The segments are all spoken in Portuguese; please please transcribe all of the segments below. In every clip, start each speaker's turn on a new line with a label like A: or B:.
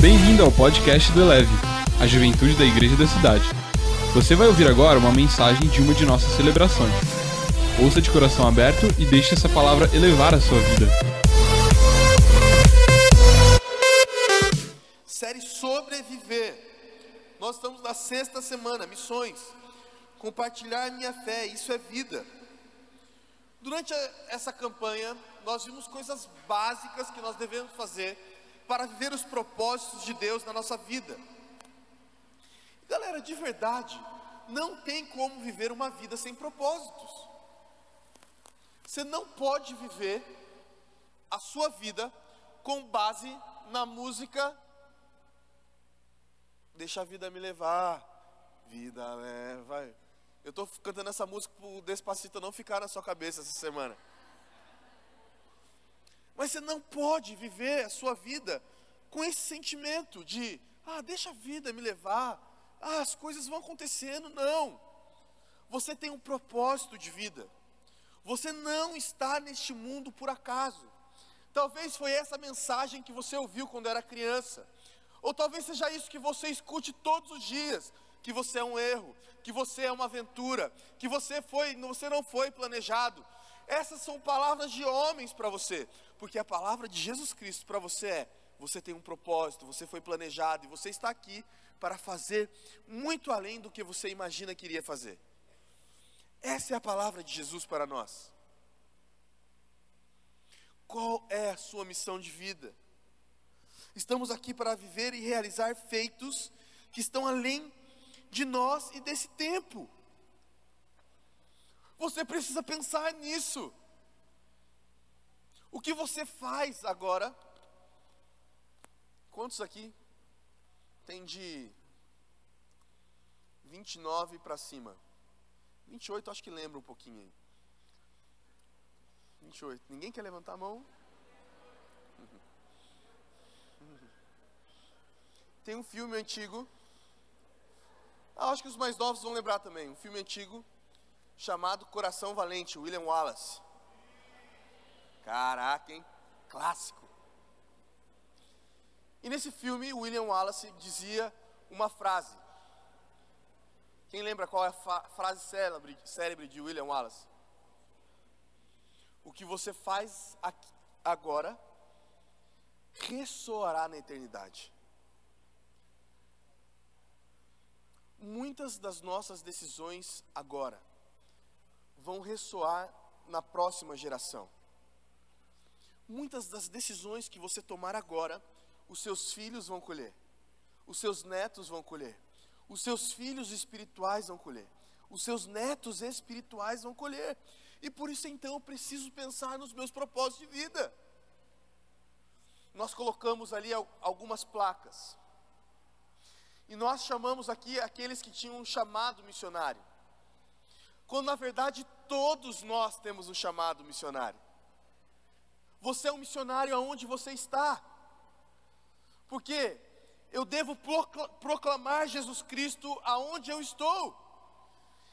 A: Bem-vindo ao podcast do Eleve, a juventude da igreja da cidade. Você vai ouvir agora uma mensagem de uma de nossas celebrações. Ouça de coração aberto e deixe essa palavra elevar a sua vida.
B: Série Sobreviver. Nós estamos na sexta semana, missões. Compartilhar minha fé, isso é vida. Durante essa campanha, nós vimos coisas básicas que nós devemos fazer para viver os propósitos de Deus na nossa vida. Galera, de verdade, não tem como viver uma vida sem propósitos. Você não pode viver a sua vida com base na música Deixa a vida me levar, vida leva. Eu estou cantando essa música para o Despacito não ficar na sua cabeça essa semana. Mas você não pode viver a sua vida com esse sentimento de, ah, deixa a vida me levar, ah, as coisas vão acontecendo. Não. Você tem um propósito de vida. Você não está neste mundo por acaso. Talvez foi essa mensagem que você ouviu quando era criança. Ou talvez seja isso que você escute todos os dias, que você é um erro, que você é uma aventura, que você foi, você não foi planejado. Essas são palavras de homens para você, porque a palavra de Jesus Cristo para você é: você tem um propósito, você foi planejado e você está aqui para fazer muito além do que você imagina que iria fazer. Essa é a palavra de Jesus para nós. Qual é a sua missão de vida? Estamos aqui para viver e realizar feitos que estão além de nós e desse tempo. Você precisa pensar nisso. O que você faz agora? Quantos aqui tem de 29 para cima? 28 acho que lembra um pouquinho aí. 28. Ninguém quer levantar a mão? Tem um filme antigo. Ah, acho que os mais novos vão lembrar também. Um filme antigo chamado Coração Valente, William Wallace. Caraca, hein? Clássico. E nesse filme, William Wallace dizia uma frase. Quem lembra qual é a frase célebre, célebre de William Wallace? O que você faz aqui- agora ressoará na eternidade. Muitas das nossas decisões agora vão ressoar na próxima geração. Muitas das decisões que você tomar agora, os seus filhos vão colher, os seus netos vão colher, os seus filhos espirituais vão colher, os seus netos espirituais vão colher. E por isso então eu preciso pensar nos meus propósitos de vida. Nós colocamos ali al- algumas placas. E nós chamamos aqui aqueles que tinham um chamado missionário. Quando na verdade todos nós temos um chamado missionário. Você é um missionário aonde você está. Porque eu devo procla- proclamar Jesus Cristo aonde eu estou.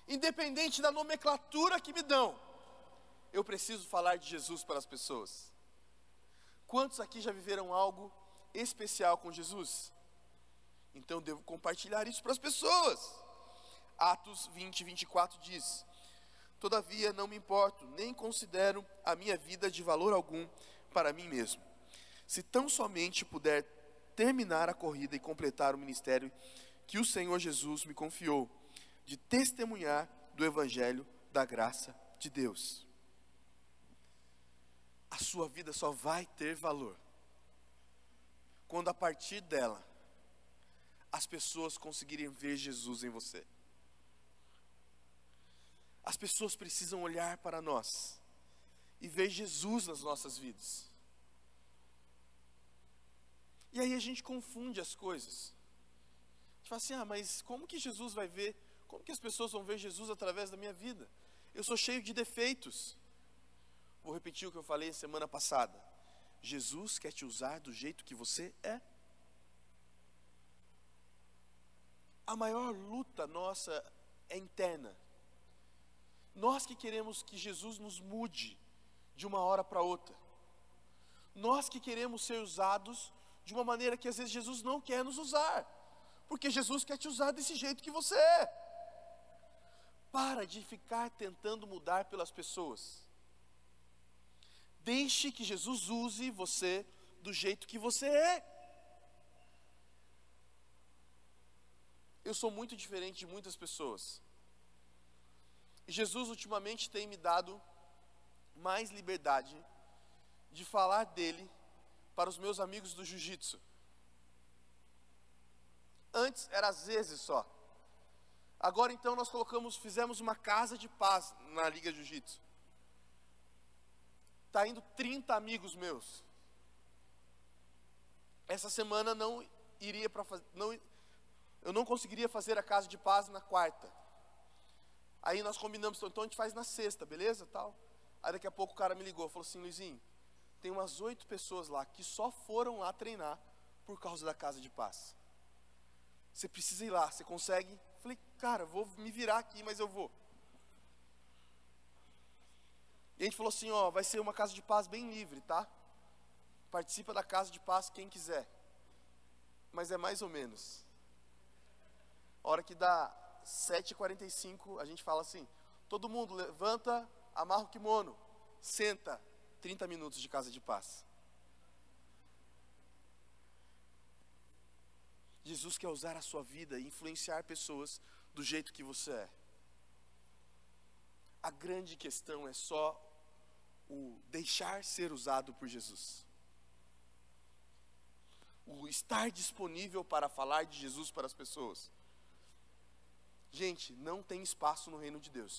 B: Independente da nomenclatura que me dão. Eu preciso falar de Jesus para as pessoas. Quantos aqui já viveram algo especial com Jesus? Então devo compartilhar isso para as pessoas. Atos 20, 24 diz: Todavia não me importo, nem considero a minha vida de valor algum para mim mesmo. Se tão somente puder terminar a corrida e completar o ministério que o Senhor Jesus me confiou, de testemunhar do Evangelho da graça de Deus. A sua vida só vai ter valor quando a partir dela as pessoas conseguirem ver Jesus em você. As pessoas precisam olhar para nós e ver Jesus nas nossas vidas. E aí a gente confunde as coisas. A gente fala assim: ah, mas como que Jesus vai ver? Como que as pessoas vão ver Jesus através da minha vida? Eu sou cheio de defeitos. Vou repetir o que eu falei semana passada. Jesus quer te usar do jeito que você é. A maior luta nossa é interna. Nós que queremos que Jesus nos mude de uma hora para outra. Nós que queremos ser usados de uma maneira que às vezes Jesus não quer nos usar, porque Jesus quer te usar desse jeito que você é. Para de ficar tentando mudar pelas pessoas. Deixe que Jesus use você do jeito que você é. Eu sou muito diferente de muitas pessoas. Jesus ultimamente tem me dado mais liberdade de falar dele para os meus amigos do jiu-jitsu. Antes era às vezes só. Agora então nós colocamos, fizemos uma casa de paz na Liga Jiu-Jitsu. Tá indo 30 amigos meus. Essa semana não iria para fazer, não, eu não conseguiria fazer a casa de paz na quarta. Aí nós combinamos, então a gente faz na sexta, beleza? Tal. Aí daqui a pouco o cara me ligou, falou assim, Luizinho, tem umas oito pessoas lá que só foram lá treinar por causa da casa de paz. Você precisa ir lá, você consegue? Falei, cara, vou me virar aqui, mas eu vou. E a gente falou assim, ó, vai ser uma casa de paz bem livre, tá? Participa da casa de paz quem quiser. Mas é mais ou menos. A hora que dá 7h45, a gente fala assim: todo mundo levanta, amarra o kimono, senta, 30 minutos de casa de paz. Jesus quer usar a sua vida e influenciar pessoas do jeito que você é. A grande questão é só o deixar ser usado por Jesus. O estar disponível para falar de Jesus para as pessoas. Gente, não tem espaço no reino de Deus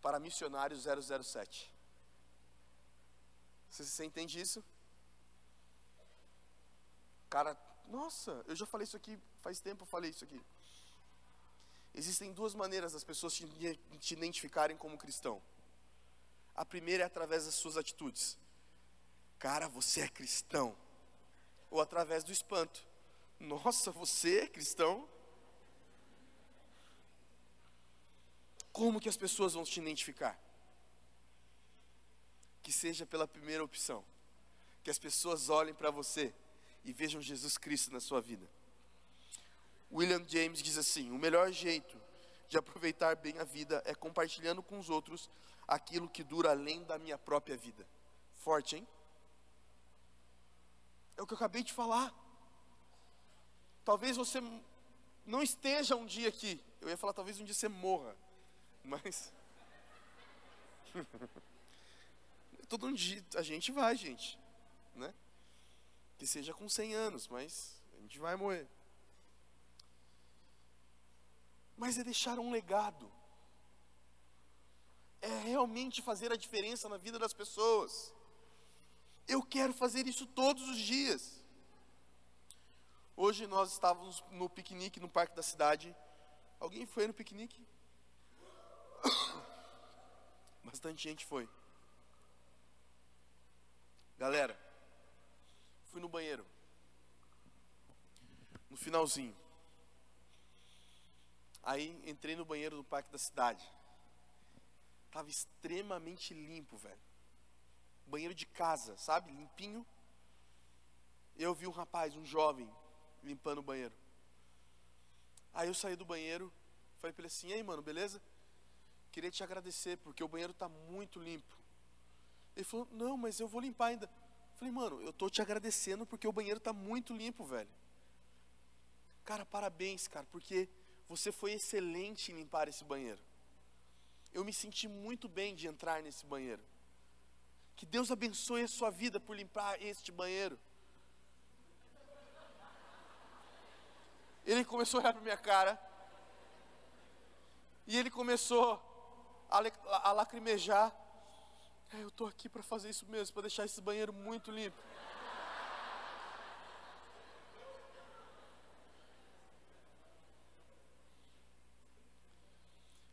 B: para missionários 007. Você, você entende isso? Cara, nossa, eu já falei isso aqui, faz tempo eu falei isso aqui. Existem duas maneiras das pessoas te, te identificarem como cristão. A primeira é através das suas atitudes. Cara, você é cristão. Ou através do espanto. Nossa, você é cristão? Como que as pessoas vão te identificar? Que seja pela primeira opção. Que as pessoas olhem para você e vejam Jesus Cristo na sua vida. William James diz assim: o melhor jeito de aproveitar bem a vida é compartilhando com os outros aquilo que dura além da minha própria vida. Forte, hein? É o que eu acabei de falar. Talvez você não esteja um dia aqui. Eu ia falar, talvez um dia você morra. Mas. Todo um dia a gente vai, gente. Né? Que seja com 100 anos, mas a gente vai morrer. Mas é deixar um legado. É realmente fazer a diferença na vida das pessoas. Eu quero fazer isso todos os dias. Hoje nós estávamos no piquenique no parque da cidade. Alguém foi no piquenique? Bastante gente foi. Galera, fui no banheiro. No finalzinho. Aí entrei no banheiro do parque da cidade. Tava extremamente limpo, velho. Banheiro de casa, sabe? Limpinho. Eu vi um rapaz, um jovem, limpando o banheiro. Aí eu saí do banheiro, falei para ele assim: "Ei, mano, beleza?" Queria te agradecer, porque o banheiro está muito limpo. Ele falou, não, mas eu vou limpar ainda. Falei, mano, eu estou te agradecendo porque o banheiro está muito limpo, velho. Cara, parabéns, cara, porque você foi excelente em limpar esse banheiro. Eu me senti muito bem de entrar nesse banheiro. Que Deus abençoe a sua vida por limpar este banheiro. Ele começou a olhar para minha cara. E ele começou a, lacrimejar. É, eu estou aqui para fazer isso mesmo, para deixar esse banheiro muito limpo.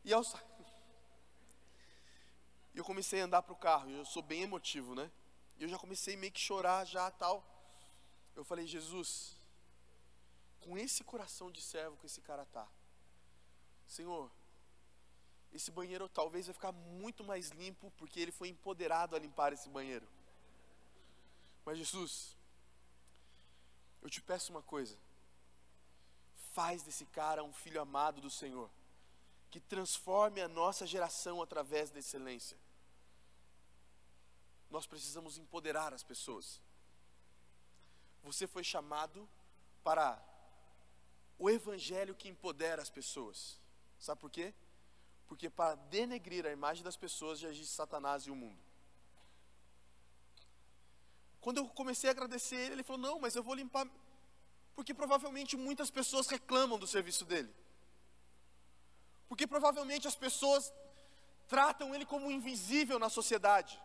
B: E ao sair, eu comecei a andar para o carro, eu sou bem emotivo, né? E eu já comecei meio que chorar já tal. Eu falei, Jesus, com esse coração de servo que esse cara tá, Senhor, esse banheiro talvez vai ficar muito mais limpo porque ele foi empoderado a limpar esse banheiro. Mas Jesus, te peço uma coisa: faz desse cara um filho amado do Senhor, que transforme a nossa geração através da excelência. Nós precisamos empoderar as pessoas. Você foi chamado para o evangelho que empodera as pessoas. Sabe por quê? Porque para denegrir a imagem das pessoas já existe Satanás e o mundo. Quando eu comecei a agradecer ele, ele falou: Não, mas eu vou limpar. Porque provavelmente muitas pessoas reclamam do serviço dele. Porque provavelmente as pessoas tratam ele como invisível na sociedade.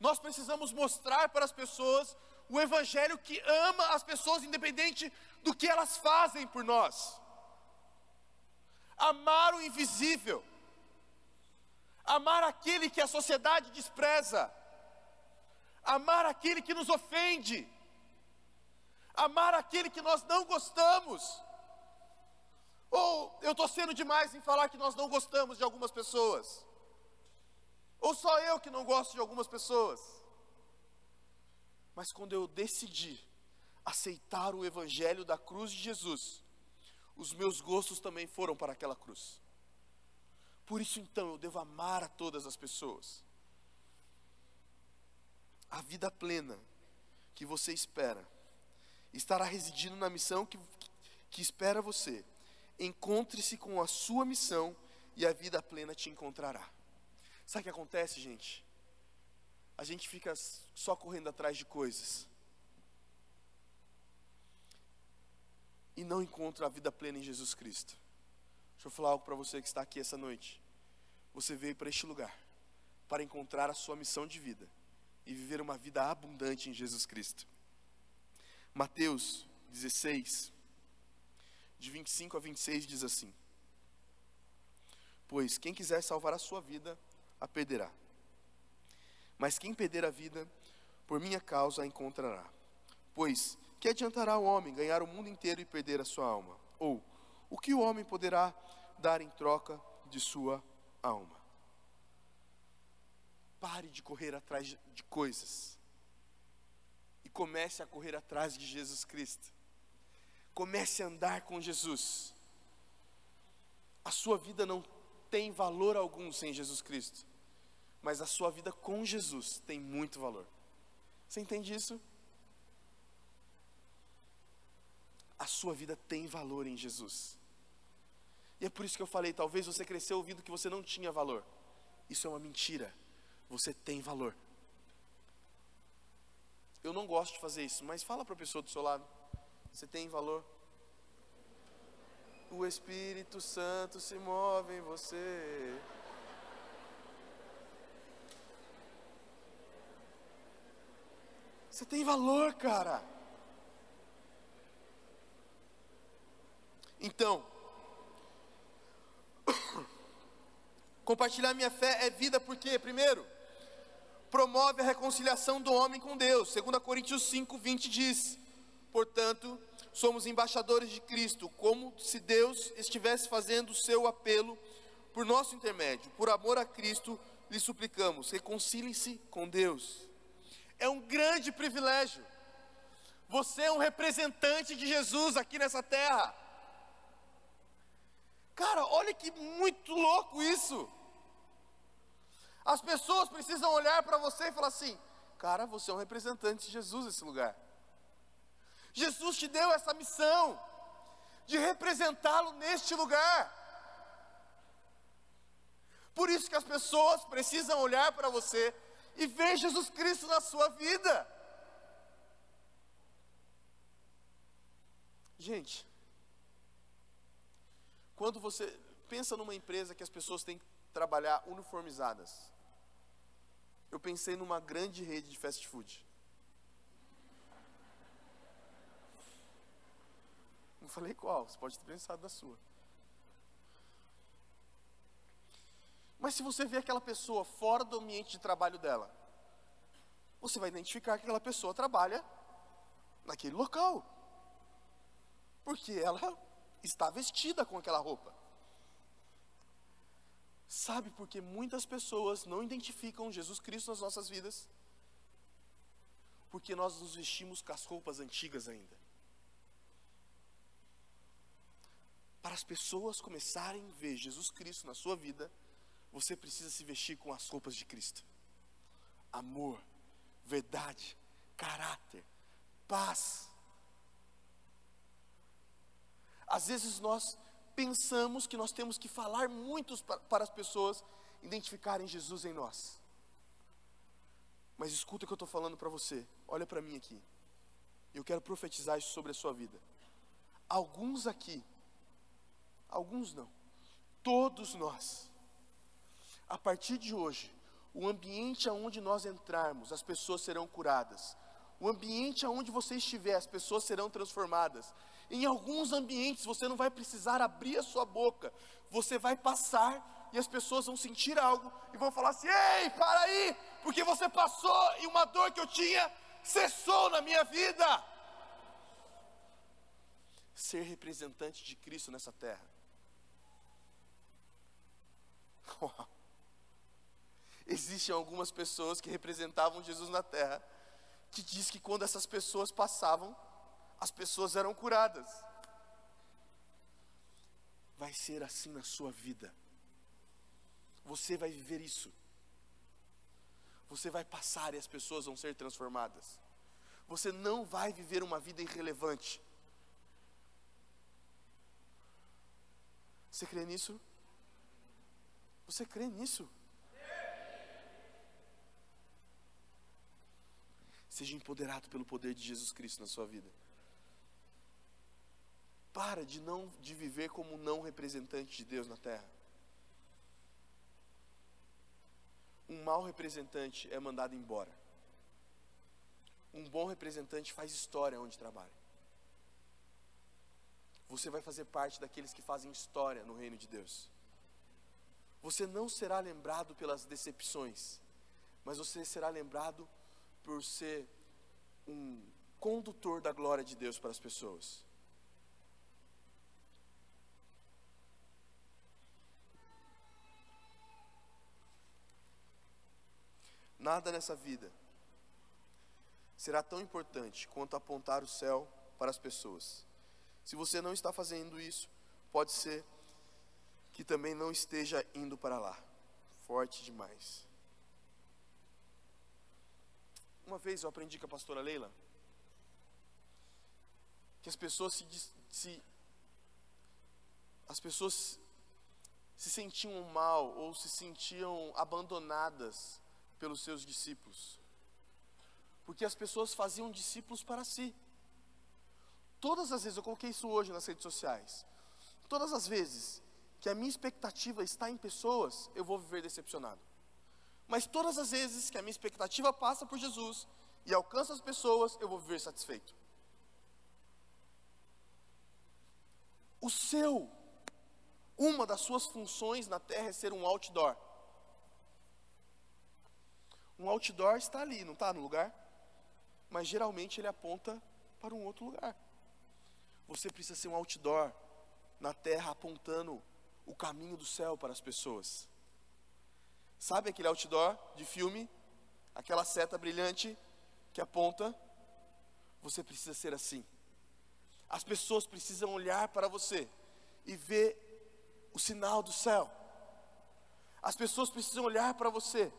B: Nós precisamos mostrar para as pessoas o evangelho que ama as pessoas independente do que elas fazem por nós. Amar o invisível. Amar aquele que a sociedade despreza. Amar aquele que nos ofende. Amar aquele que nós não gostamos. Ou eu estou sendo demais em falar que nós não gostamos de algumas pessoas. Ou só eu que não gosto de algumas pessoas. Mas quando eu decidi aceitar o evangelho da cruz de Jesus, os meus gostos também foram para aquela cruz. Por isso então eu devo amar a todas as pessoas. A vida plena que você espera estará residindo na missão que, que espera você. Encontre-se com a sua missão e a vida plena te encontrará. Sabe o que acontece, gente? A gente fica só correndo atrás de coisas. E não encontra a vida plena em Jesus Cristo. Deixa eu falar algo para você que está aqui essa noite. Você veio para este lugar para encontrar a sua missão de vida e viver uma vida abundante em Jesus Cristo. Mateus 16, de 25 a 26 diz assim: Pois quem quiser salvar a sua vida, a perderá. Mas quem perder a vida, por minha causa a encontrará. Pois que adiantará o homem ganhar o mundo inteiro e perder a sua alma? Ou o que o homem poderá dar em troca de sua alma? Pare de correr atrás de coisas e comece a correr atrás de Jesus Cristo. Comece a andar com Jesus. A sua vida não tem valor algum sem Jesus Cristo mas a sua vida com Jesus tem muito valor. Você entende isso? A sua vida tem valor em Jesus. E é por isso que eu falei: talvez você cresceu ouvindo que você não tinha valor. Isso é uma mentira. Você tem valor. Eu não gosto de fazer isso, mas fala para a pessoa do seu lado: você tem valor. O Espírito Santo se move em você. Você tem valor, cara. Então, compartilhar minha fé é vida porque, primeiro, promove a reconciliação do homem com Deus. 2 Coríntios 5, 20 diz: Portanto, somos embaixadores de Cristo, como se Deus estivesse fazendo o seu apelo por nosso intermédio. Por amor a Cristo, lhe suplicamos: reconciliem-se com Deus. É um grande privilégio. Você é um representante de Jesus aqui nessa terra. Cara, olha que muito louco isso. As pessoas precisam olhar para você e falar assim: Cara, você é um representante de Jesus nesse lugar. Jesus te deu essa missão de representá-lo neste lugar. Por isso que as pessoas precisam olhar para você e ver Jesus Cristo na sua vida. Gente, quando você pensa numa empresa que as pessoas têm que trabalhar uniformizadas, eu pensei numa grande rede de fast food. Não falei qual, você pode ter pensado na sua. Mas se você vê aquela pessoa fora do ambiente de trabalho dela, você vai identificar que aquela pessoa trabalha naquele local. Porque ela está vestida com aquela roupa. Sabe por que muitas pessoas não identificam Jesus Cristo nas nossas vidas? Porque nós nos vestimos com as roupas antigas ainda. Para as pessoas começarem a ver Jesus Cristo na sua vida, você precisa se vestir com as roupas de Cristo. Amor, verdade, caráter, paz. Às vezes nós pensamos que nós temos que falar muito para as pessoas identificarem Jesus em nós. Mas escuta o que eu estou falando para você. Olha para mim aqui. Eu quero profetizar isso sobre a sua vida. Alguns aqui, alguns não, todos nós, a partir de hoje, o ambiente aonde nós entrarmos, as pessoas serão curadas. O ambiente aonde você estiver, as pessoas serão transformadas. Em alguns ambientes você não vai precisar abrir a sua boca, você vai passar e as pessoas vão sentir algo e vão falar assim: "Ei, para aí, porque você passou e uma dor que eu tinha cessou na minha vida". Ser representante de Cristo nessa terra. Existem algumas pessoas que representavam Jesus na terra, que diz que quando essas pessoas passavam, as pessoas eram curadas. Vai ser assim na sua vida. Você vai viver isso. Você vai passar e as pessoas vão ser transformadas. Você não vai viver uma vida irrelevante. Você crê nisso? Você crê nisso? Seja empoderado pelo poder de Jesus Cristo na sua vida. Para de não de viver como não representante de Deus na terra. Um mau representante é mandado embora. Um bom representante faz história onde trabalha. Você vai fazer parte daqueles que fazem história no reino de Deus. Você não será lembrado pelas decepções, mas você será lembrado por ser um condutor da glória de Deus para as pessoas. Nada nessa vida será tão importante quanto apontar o céu para as pessoas. Se você não está fazendo isso, pode ser que também não esteja indo para lá. Forte demais. Uma vez eu aprendi com a pastora Leila que as pessoas se, se as pessoas se sentiam mal ou se sentiam abandonadas pelos seus discípulos. Porque as pessoas faziam discípulos para si. Todas as vezes, eu coloquei isso hoje nas redes sociais. Todas as vezes que a minha expectativa está em pessoas, eu vou viver decepcionado. Mas todas as vezes que a minha expectativa passa por Jesus e alcança as pessoas, eu vou viver satisfeito. O seu, uma das suas funções na terra é ser um outdoor. Um outdoor está ali, não está no lugar? Mas geralmente ele aponta para um outro lugar. Você precisa ser um outdoor na terra apontando o caminho do céu para as pessoas. Sabe aquele outdoor de filme? Aquela seta brilhante que aponta? Você precisa ser assim. As pessoas precisam olhar para você e ver o sinal do céu. As pessoas precisam olhar para você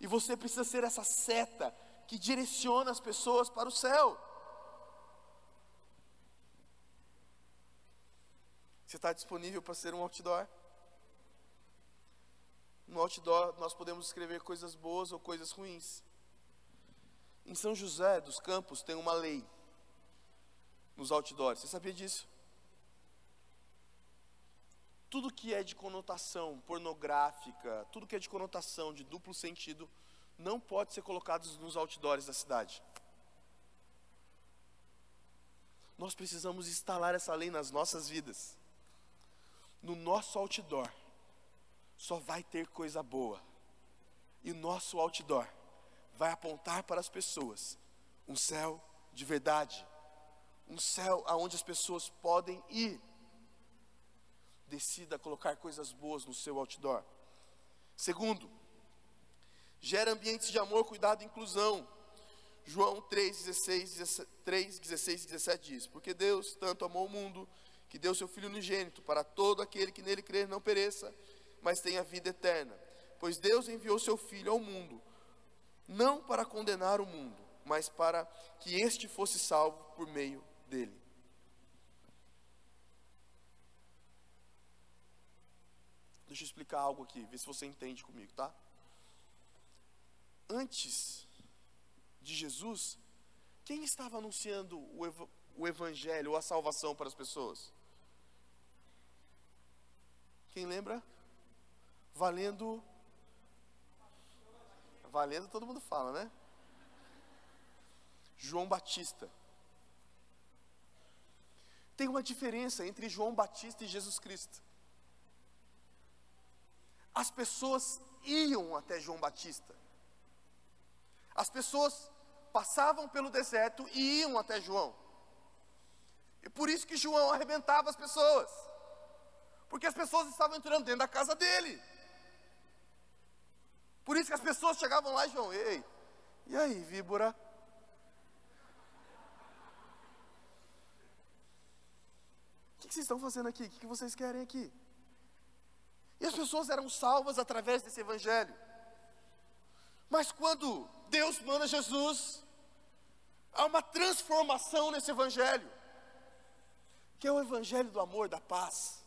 B: e você precisa ser essa seta que direciona as pessoas para o céu. Você está disponível para ser um outdoor? No outdoor nós podemos escrever coisas boas ou coisas ruins. Em São José dos Campos tem uma lei nos outdoors. Você sabia disso? Tudo que é de conotação pornográfica, tudo que é de conotação de duplo sentido, não pode ser colocado nos outdoors da cidade. Nós precisamos instalar essa lei nas nossas vidas. No nosso outdoor só vai ter coisa boa. E nosso outdoor vai apontar para as pessoas um céu de verdade, um céu aonde as pessoas podem ir. Decida colocar coisas boas no seu outdoor. Segundo, gera ambientes de amor, cuidado e inclusão. João 3, 16, 3, 16 e 17 diz: Porque Deus tanto amou o mundo que deu seu Filho unigênito para todo aquele que nele crer não pereça, mas tenha vida eterna. Pois Deus enviou seu Filho ao mundo, não para condenar o mundo, mas para que este fosse salvo por meio dele. Deixa eu explicar algo aqui, ver se você entende comigo, tá? Antes de Jesus, quem estava anunciando o, ev o evangelho ou a salvação para as pessoas? Quem lembra? Valendo. Valendo todo mundo fala, né? João Batista. Tem uma diferença entre João Batista e Jesus Cristo. As pessoas iam até João Batista. As pessoas passavam pelo deserto e iam até João. E por isso que João arrebentava as pessoas. Porque as pessoas estavam entrando dentro da casa dele. Por isso que as pessoas chegavam lá e João, ei, e aí, víbora? O que vocês estão fazendo aqui? O que vocês querem aqui? E as pessoas eram salvas através desse evangelho. Mas quando Deus manda Jesus, há uma transformação nesse evangelho, que é o evangelho do amor, da paz.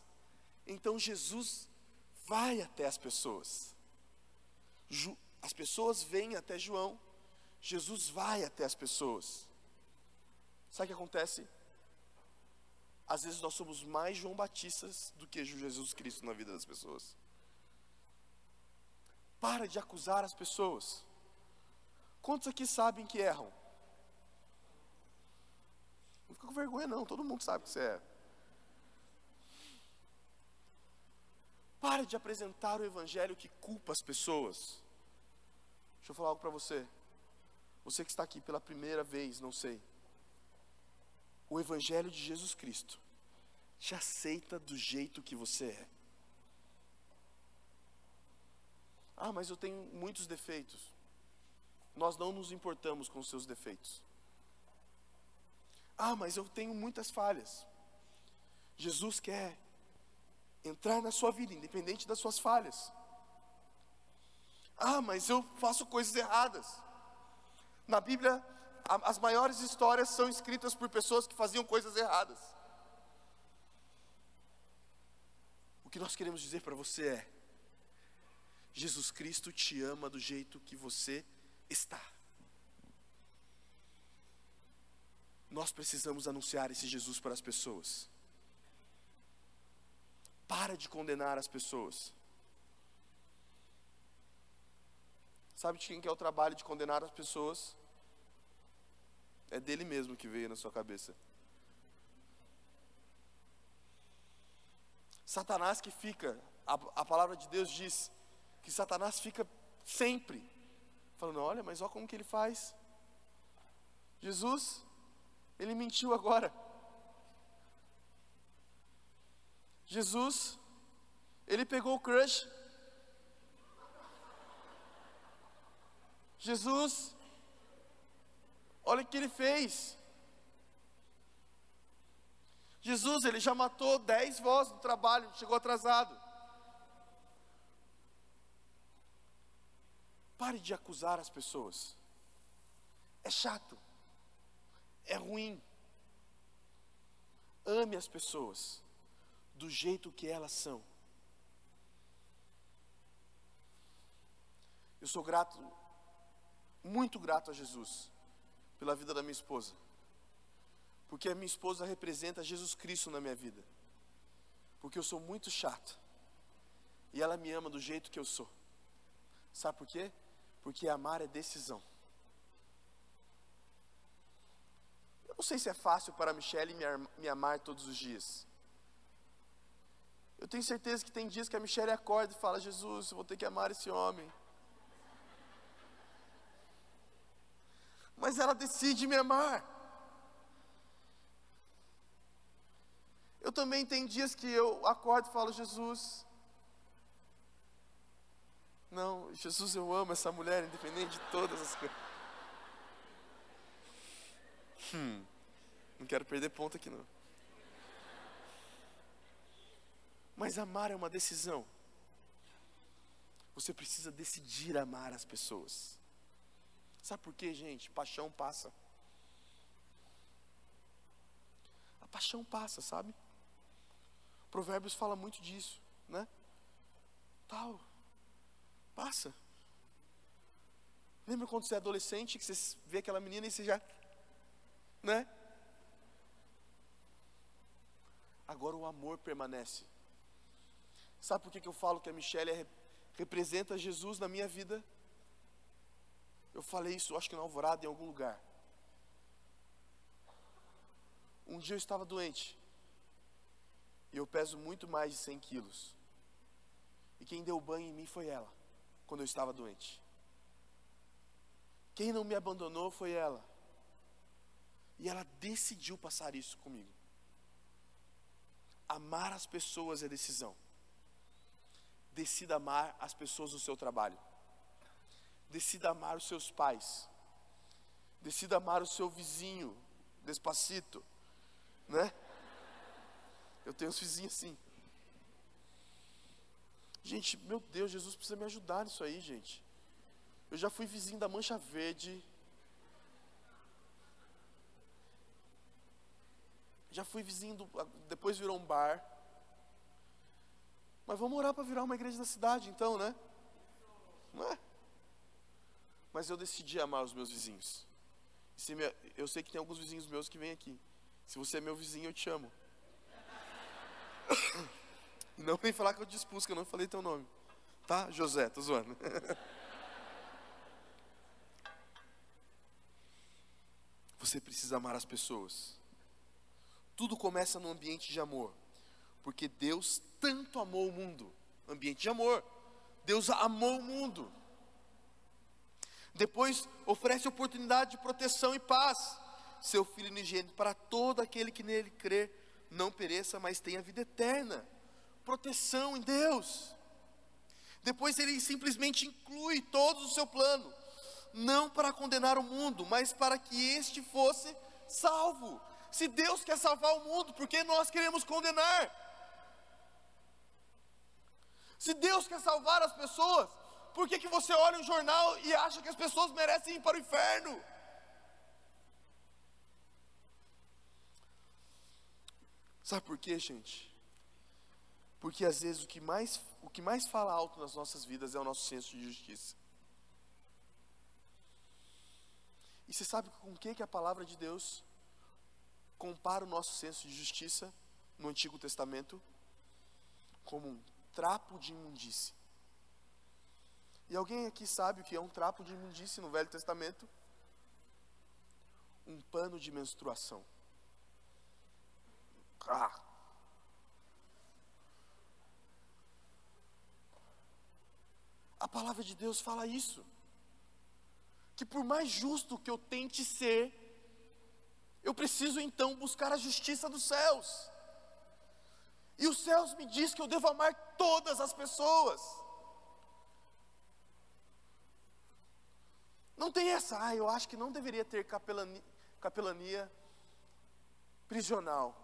B: Então Jesus vai até as pessoas. As pessoas vêm até João, Jesus vai até as pessoas. Sabe o que acontece? Às vezes nós somos mais João Batistas do que Jesus Cristo na vida das pessoas. Para de acusar as pessoas. Quantos aqui sabem que erram? Não fica com vergonha, não. Todo mundo sabe que você é. Para de apresentar o evangelho que culpa as pessoas. Deixa eu falar algo para você. Você que está aqui pela primeira vez, não sei o Evangelho de Jesus Cristo te aceita do jeito que você é. Ah, mas eu tenho muitos defeitos. Nós não nos importamos com os seus defeitos. Ah, mas eu tenho muitas falhas. Jesus quer entrar na sua vida, independente das suas falhas. Ah, mas eu faço coisas erradas. Na Bíblia, as maiores histórias são escritas por pessoas que faziam coisas erradas. O que nós queremos dizer para você é: Jesus Cristo te ama do jeito que você está. Nós precisamos anunciar esse Jesus para as pessoas. Para de condenar as pessoas. Sabe de quem que é o trabalho de condenar as pessoas? É dele mesmo que veio na sua cabeça. Satanás que fica, a, a palavra de Deus diz que Satanás fica sempre falando: olha, mas olha como que ele faz. Jesus, ele mentiu agora. Jesus, ele pegou o crush. Jesus, Olha o que ele fez. Jesus, ele já matou dez vozes no trabalho, chegou atrasado. Pare de acusar as pessoas. É chato. É ruim. Ame as pessoas do jeito que elas são. Eu sou grato, muito grato a Jesus pela vida da minha esposa. Porque a minha esposa representa Jesus Cristo na minha vida. Porque eu sou muito chato. E ela me ama do jeito que eu sou. Sabe por quê? Porque amar é decisão. Eu não sei se é fácil para a Michelle me, me amar todos os dias. Eu tenho certeza que tem dias que a Michelle acorda e fala: Jesus, eu vou ter que amar esse homem. Mas ela decide me amar. Eu também tenho dias que eu acordo e falo, Jesus, não, Jesus, eu amo essa mulher, independente de todas as coisas. Hum, não quero perder ponto aqui não. Mas amar é uma decisão. Você precisa decidir amar as pessoas. Sabe por quê, gente? Paixão passa. A paixão passa, sabe? Provérbios fala muito disso, né? Tal. Passa. Lembra quando você é adolescente, que você vê aquela menina e você já. Né? Agora o amor permanece. Sabe por que, que eu falo que a Michelle é, representa Jesus na minha vida? Eu falei isso, acho que na Alvorada, em algum lugar. Um dia eu estava doente. E eu peso muito mais de 100 quilos. E quem deu banho em mim foi ela, quando eu estava doente. Quem não me abandonou foi ela. E ela decidiu passar isso comigo. Amar as pessoas é decisão. Decida amar as pessoas do seu trabalho. Decida amar os seus pais. Decida amar o seu vizinho, despacito, né? Eu tenho uns vizinhos assim. Gente, meu Deus, Jesus precisa me ajudar nisso aí, gente. Eu já fui vizinho da Mancha Verde. Já fui vizinho do. Depois virou um bar. Mas vamos orar para virar uma igreja da cidade, então, né? Não é? Mas eu decidi amar os meus vizinhos. eu sei que tem alguns vizinhos meus que vêm aqui. Se você é meu vizinho, eu te amo. Não vem falar que eu te expus, que eu não falei teu nome. Tá, José? Tô zoando. Você precisa amar as pessoas. Tudo começa no ambiente de amor. Porque Deus tanto amou o mundo. Ambiente de amor. Deus amou o mundo. Depois oferece oportunidade de proteção e paz. Seu Filho unigênito para todo aquele que nele crê, não pereça, mas tenha vida eterna. Proteção em Deus. Depois ele simplesmente inclui todo o seu plano não para condenar o mundo, mas para que este fosse salvo. Se Deus quer salvar o mundo, por que nós queremos condenar? Se Deus quer salvar as pessoas, por que, que você olha um jornal e acha que as pessoas merecem ir para o inferno? Sabe por quê, gente? Porque às vezes o que mais, o que mais fala alto nas nossas vidas é o nosso senso de justiça. E você sabe com que, que a palavra de Deus compara o nosso senso de justiça no Antigo Testamento? Como um trapo de imundície. E alguém aqui sabe o que é um trapo de imundície no Velho Testamento? Um pano de menstruação. Ah. A palavra de Deus fala isso que por mais justo que eu tente ser, eu preciso então buscar a justiça dos céus. E os céus me diz que eu devo amar todas as pessoas. Não tem essa, ah, eu acho que não deveria ter capelania, capelania prisional.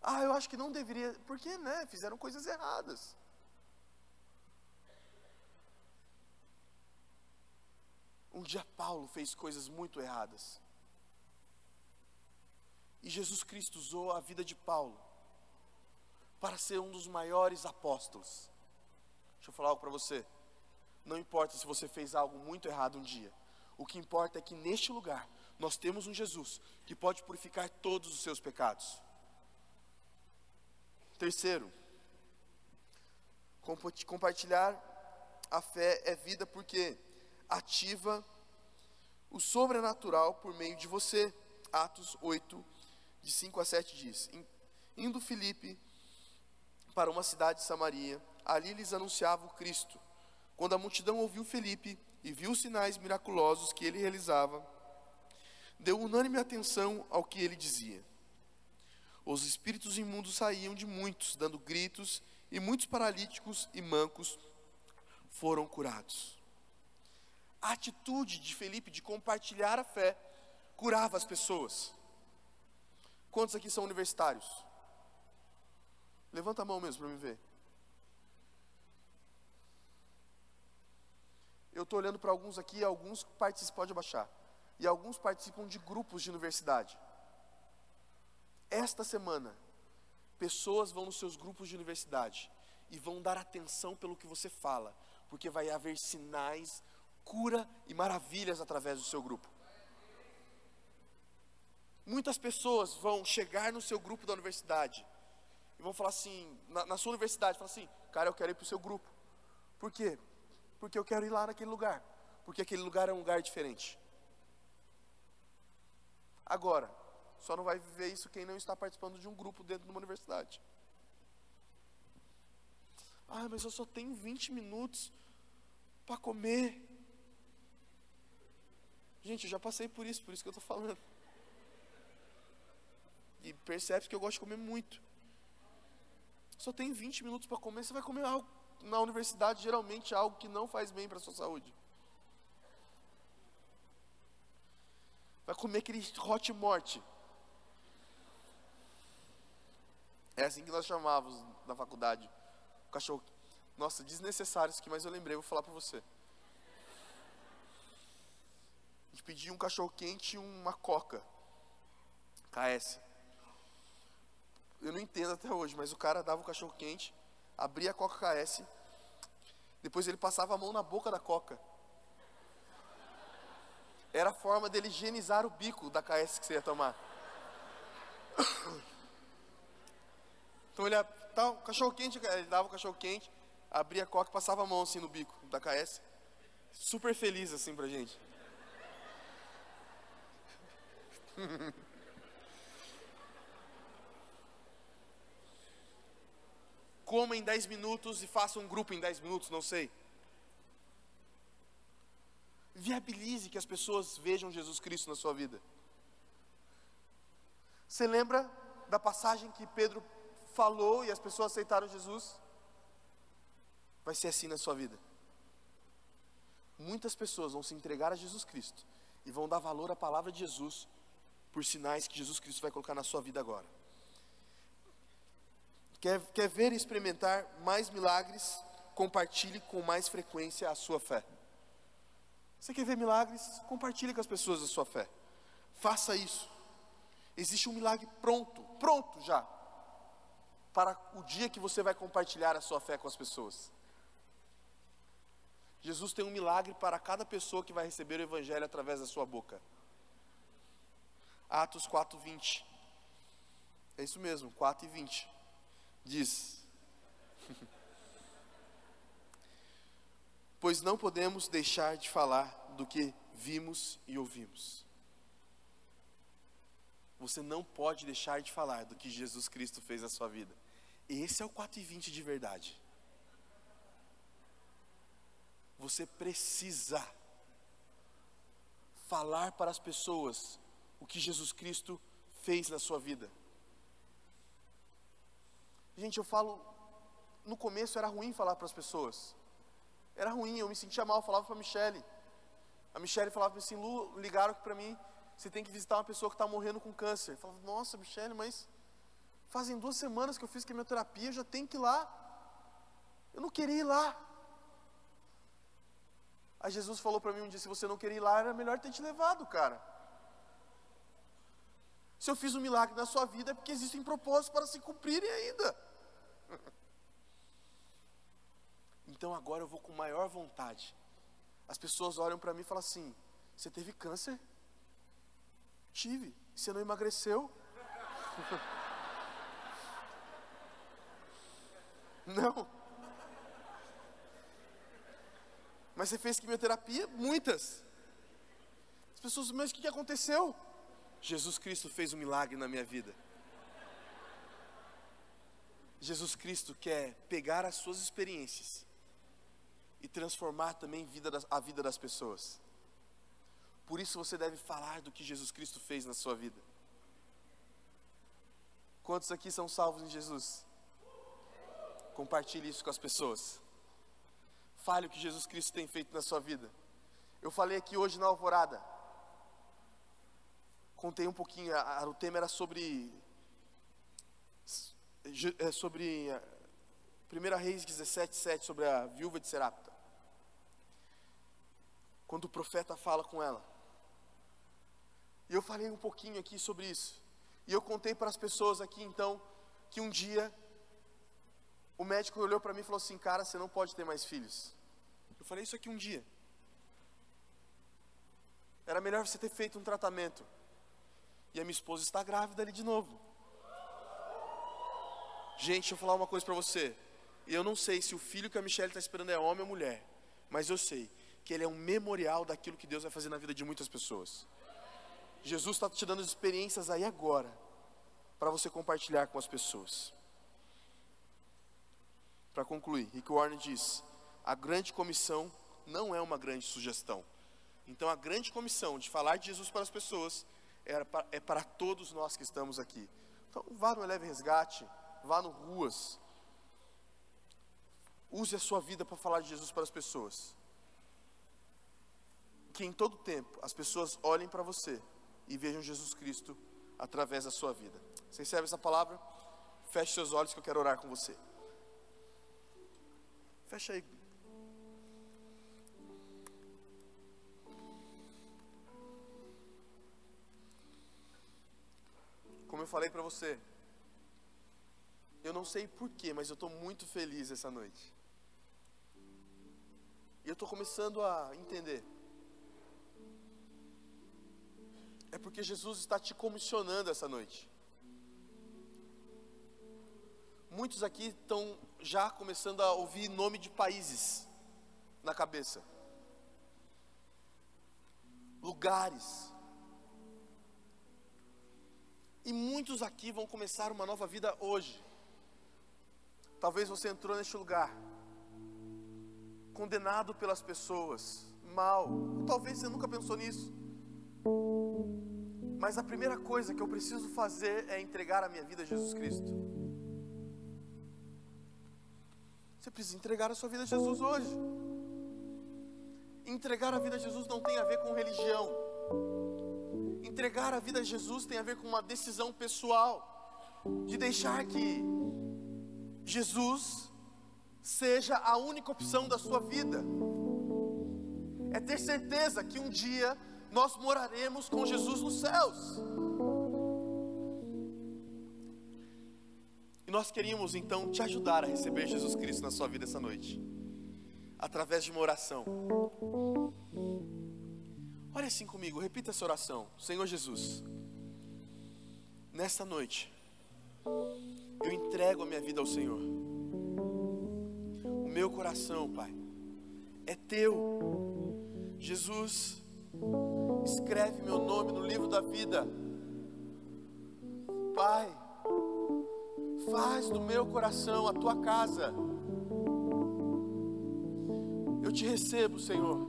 B: Ah, eu acho que não deveria, porque, né, fizeram coisas erradas. Um dia Paulo fez coisas muito erradas. E Jesus Cristo usou a vida de Paulo para ser um dos maiores apóstolos. Deixa eu falar algo para você. Não importa se você fez algo muito errado um dia. O que importa é que neste lugar nós temos um Jesus que pode purificar todos os seus pecados. Terceiro, compartilhar a fé é vida porque ativa o sobrenatural por meio de você. Atos 8, de 5 a 7 diz: Indo Filipe para uma cidade de Samaria, ali lhes anunciava o Cristo. Quando a multidão ouviu Filipe e viu os sinais miraculosos que ele realizava, deu unânime atenção ao que ele dizia. Os espíritos imundos saíam de muitos, dando gritos, e muitos paralíticos e mancos foram curados a atitude de Felipe de compartilhar a fé curava as pessoas. Quantos aqui são universitários? Levanta a mão mesmo para me ver. Eu estou olhando para alguns aqui, alguns participam, pode abaixar. E alguns participam de grupos de universidade. Esta semana, pessoas vão nos seus grupos de universidade e vão dar atenção pelo que você fala, porque vai haver sinais, cura e maravilhas através do seu grupo. Muitas pessoas vão chegar no seu grupo da universidade e vão falar assim, na, na sua universidade, falar assim, cara, eu quero ir para o seu grupo. Por quê? Porque eu quero ir lá naquele lugar. Porque aquele lugar é um lugar diferente. Agora, só não vai viver isso quem não está participando de um grupo dentro de uma universidade. Ah, mas eu só tenho 20 minutos para comer. Gente, eu já passei por isso, por isso que eu estou falando. E percebe que eu gosto de comer muito. Só tem 20 minutos para comer, você vai comer algo na universidade, geralmente algo que não faz bem para a sua saúde. Vai comer aquele hot morte. É assim que nós chamávamos na faculdade. O cachorro. Nossa, desnecessário isso aqui, mas eu lembrei, vou falar para você. A gente pedia um cachorro quente e uma coca. KS. Eu não entendo até hoje, mas o cara dava o cachorro quente, abria a Coca KS, depois ele passava a mão na boca da Coca. Era a forma dele higienizar o bico da KS que você ia tomar. Então ele tá, cachorro quente, ele dava o cachorro quente, abria a coca e passava a mão assim no bico da KS. Super feliz assim pra gente. Coma em 10 minutos e faça um grupo em 10 minutos, não sei. Viabilize que as pessoas vejam Jesus Cristo na sua vida. Você lembra da passagem que Pedro falou e as pessoas aceitaram Jesus, vai ser assim na sua vida. Muitas pessoas vão se entregar a Jesus Cristo e vão dar valor à palavra de Jesus por sinais que Jesus Cristo vai colocar na sua vida agora. Quer, quer ver e experimentar mais milagres? Compartilhe com mais frequência a sua fé. Você quer ver milagres? Compartilhe com as pessoas a sua fé. Faça isso. Existe um milagre pronto, pronto já para o dia que você vai compartilhar a sua fé com as pessoas. Jesus tem um milagre para cada pessoa que vai receber o Evangelho através da sua boca. Atos 4, 20. É isso mesmo, 4 e 20. Diz: Pois não podemos deixar de falar do que vimos e ouvimos. Você não pode deixar de falar do que Jesus Cristo fez na sua vida. Esse é o 4 e 20 de verdade. Você precisa falar para as pessoas o que Jesus Cristo fez na sua vida. Gente, eu falo, no começo era ruim falar para as pessoas. Era ruim, eu me sentia mal, falava para a Michelle. A Michelle falava assim, Lu, ligaram para mim, você tem que visitar uma pessoa que está morrendo com câncer. Eu falava, nossa, Michele, mas fazem duas semanas que eu fiz quimioterapia, eu já tenho que ir lá. Eu não queria ir lá. Aí Jesus falou para mim um dia: se você não queria ir lá, era melhor ter te levado, cara. Se eu fiz um milagre na sua vida, é porque existem propósitos para se cumprirem ainda. Então agora eu vou com maior vontade. As pessoas olham para mim e falam assim: Você teve câncer? Tive. Você não emagreceu? não. Mas você fez quimioterapia? Muitas. As pessoas, mas o que aconteceu? Jesus Cristo fez um milagre na minha vida. Jesus Cristo quer pegar as suas experiências e transformar também a vida das pessoas. Por isso você deve falar do que Jesus Cristo fez na sua vida. Quantos aqui são salvos em Jesus? Compartilhe isso com as pessoas. Fale o que Jesus Cristo tem feito na sua vida. Eu falei aqui hoje na alvorada. contei um pouquinho, a, a, o tema era sobre é, sobre 1 Reis 17, 7, sobre a viúva de Serapta. Quando o profeta fala com ela. E eu falei um pouquinho aqui sobre isso. E eu contei para as pessoas aqui então que um dia o médico olhou para mim e falou assim: Cara, você não pode ter mais filhos. Eu falei isso aqui um dia. Era melhor você ter feito um tratamento. E a minha esposa está grávida ali de novo. Gente, deixa eu falar uma coisa para você. Eu não sei se o filho que a Michelle está esperando é homem ou mulher, mas eu sei que ele é um memorial daquilo que Deus vai fazer na vida de muitas pessoas. Jesus está te dando experiências aí agora, para você compartilhar com as pessoas. Para concluir, Rick Warren diz: a grande comissão não é uma grande sugestão. Então, a grande comissão de falar de Jesus para as pessoas é para, é para todos nós que estamos aqui. Então, vá no Eleve Resgate, vá no Ruas. Use a sua vida para falar de Jesus para as pessoas. Que em todo tempo as pessoas olhem para você e vejam Jesus Cristo através da sua vida. Você recebe essa palavra? Feche seus olhos que eu quero orar com você. Fecha aí. Como eu falei para você, eu não sei porquê, mas eu estou muito feliz essa noite. E eu estou começando a entender. É porque Jesus está te comissionando essa noite. Muitos aqui estão já começando a ouvir nome de países na cabeça, lugares. E muitos aqui vão começar uma nova vida hoje. Talvez você entrou neste lugar condenado pelas pessoas, mal. Talvez você nunca pensou nisso. Mas a primeira coisa que eu preciso fazer é entregar a minha vida a Jesus Cristo. Você precisa entregar a sua vida a Jesus hoje. Entregar a vida a Jesus não tem a ver com religião. Entregar a vida a Jesus tem a ver com uma decisão pessoal de deixar que Jesus seja a única opção da sua vida. É ter certeza que um dia nós moraremos com Jesus nos céus. E nós queríamos então te ajudar a receber Jesus Cristo na sua vida essa noite, através de uma oração. Olha assim comigo, repita essa oração. Senhor Jesus, nesta noite, eu entrego a minha vida ao Senhor. O meu coração, Pai, é teu. Jesus, escreve meu nome no livro da vida. Pai, faz do meu coração a tua casa. Eu te recebo, Senhor,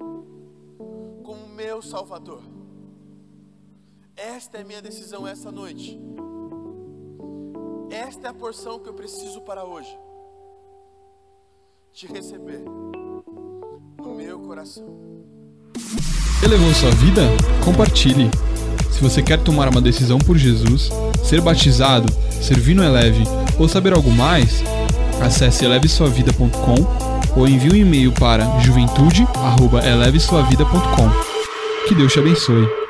B: como meu Salvador. Esta é minha decisão essa noite. Esta é a porção que eu preciso para hoje. Te receber no meu coração.
A: Elevou sua vida? Compartilhe. Se você quer tomar uma decisão por Jesus, ser batizado, servir no Eleve ou saber algo mais, acesse elevesuavida.com ou envie um e-mail para juventude@elevesuavida.com. Que Deus te abençoe.